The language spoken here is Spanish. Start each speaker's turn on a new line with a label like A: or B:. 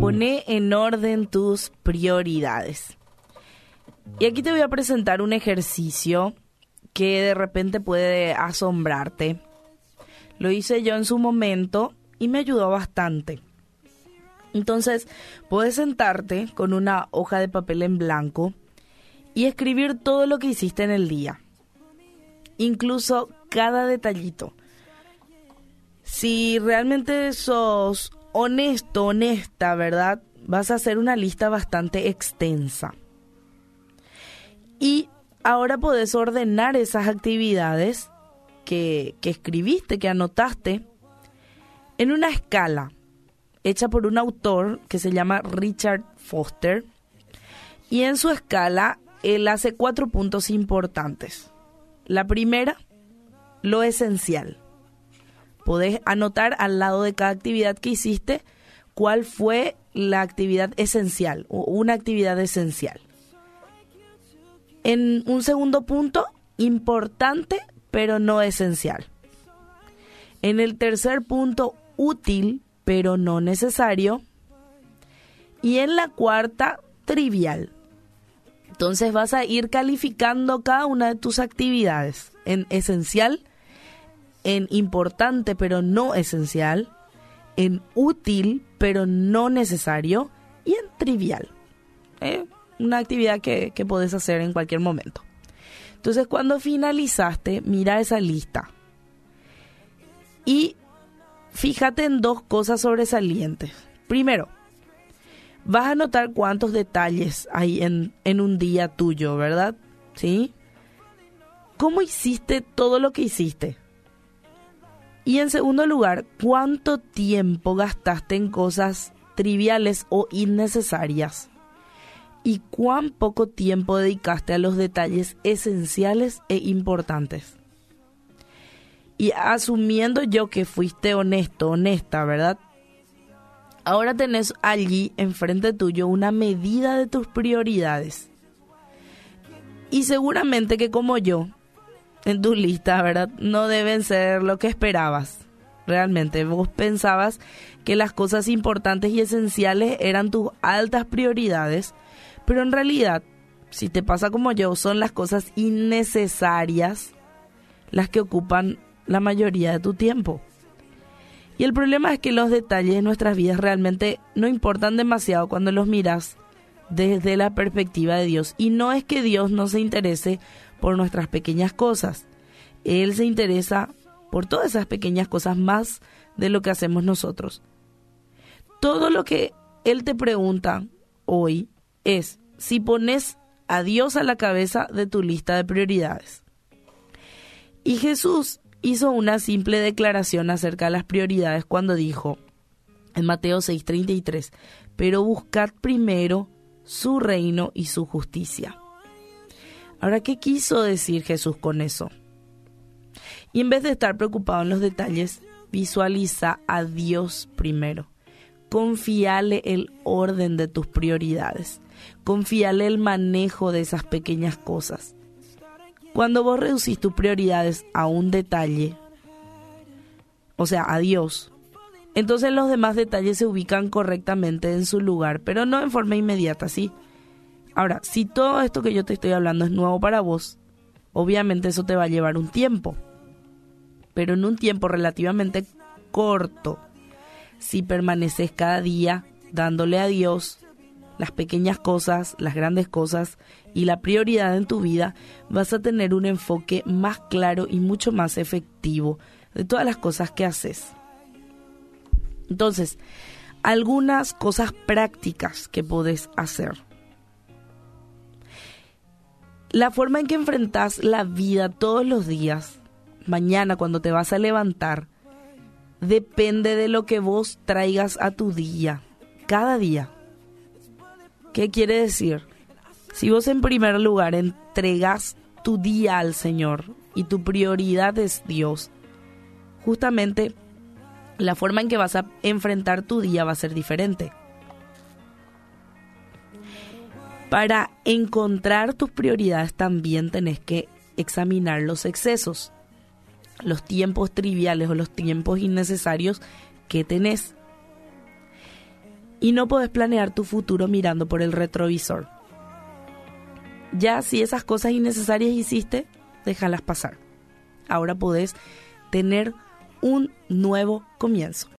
A: Pone en orden tus prioridades. Y aquí te voy a presentar un ejercicio que de repente puede asombrarte. Lo hice yo en su momento y me ayudó bastante. Entonces, puedes sentarte con una hoja de papel en blanco y escribir todo lo que hiciste en el día. Incluso cada detallito. Si realmente sos honesto, honesta, ¿verdad? Vas a hacer una lista bastante extensa. Y ahora podés ordenar esas actividades que, que escribiste, que anotaste, en una escala hecha por un autor que se llama Richard Foster. Y en su escala, él hace cuatro puntos importantes. La primera, lo esencial. Podés anotar al lado de cada actividad que hiciste cuál fue la actividad esencial o una actividad esencial. En un segundo punto, importante pero no esencial. En el tercer punto, útil pero no necesario. Y en la cuarta, trivial. Entonces vas a ir calificando cada una de tus actividades en esencial, en importante pero no esencial, en útil pero no necesario y en trivial. ¿eh? Una actividad que, que hacer en cualquier momento. Entonces cuando finalizaste, mira esa lista. Y fíjate en dos cosas sobresalientes. Primero, vas a notar cuántos detalles hay en, en un día tuyo, ¿verdad? ¿Sí? ¿Cómo hiciste todo lo que hiciste? Y en segundo lugar, ¿cuánto tiempo gastaste en cosas triviales o innecesarias? ¿Y cuán poco tiempo dedicaste a los detalles esenciales e importantes? Y asumiendo yo que fuiste honesto, honesta, ¿verdad? Ahora tenés allí enfrente tuyo una medida de tus prioridades. Y seguramente que como yo, en tu lista, ¿verdad? No deben ser lo que esperabas. Realmente, vos pensabas que las cosas importantes y esenciales eran tus altas prioridades, pero en realidad, si te pasa como yo, son las cosas innecesarias las que ocupan la mayoría de tu tiempo. Y el problema es que los detalles de nuestras vidas realmente no importan demasiado cuando los miras desde la perspectiva de Dios. Y no es que Dios no se interese por nuestras pequeñas cosas. Él se interesa por todas esas pequeñas cosas más de lo que hacemos nosotros. Todo lo que Él te pregunta hoy es si pones a Dios a la cabeza de tu lista de prioridades. Y Jesús hizo una simple declaración acerca de las prioridades cuando dijo en Mateo 6:33, pero buscad primero su reino y su justicia. Ahora, ¿qué quiso decir Jesús con eso? Y en vez de estar preocupado en los detalles, visualiza a Dios primero. Confíale el orden de tus prioridades. Confíale el manejo de esas pequeñas cosas. Cuando vos reducís tus prioridades a un detalle, o sea, a Dios, entonces los demás detalles se ubican correctamente en su lugar, pero no en forma inmediata, ¿sí? Ahora, si todo esto que yo te estoy hablando es nuevo para vos, obviamente eso te va a llevar un tiempo, pero en un tiempo relativamente corto, si permaneces cada día dándole a Dios las pequeñas cosas, las grandes cosas y la prioridad en tu vida, vas a tener un enfoque más claro y mucho más efectivo de todas las cosas que haces. Entonces, algunas cosas prácticas que puedes hacer. La forma en que enfrentas la vida todos los días, mañana cuando te vas a levantar, depende de lo que vos traigas a tu día, cada día. ¿Qué quiere decir? Si vos en primer lugar entregas tu día al Señor y tu prioridad es Dios, justamente la forma en que vas a enfrentar tu día va a ser diferente. Para encontrar tus prioridades también tenés que examinar los excesos. los tiempos triviales o los tiempos innecesarios que tenés. Y no podés planear tu futuro mirando por el retrovisor. Ya si esas cosas innecesarias hiciste, déjalas pasar. Ahora podés tener un nuevo comienzo.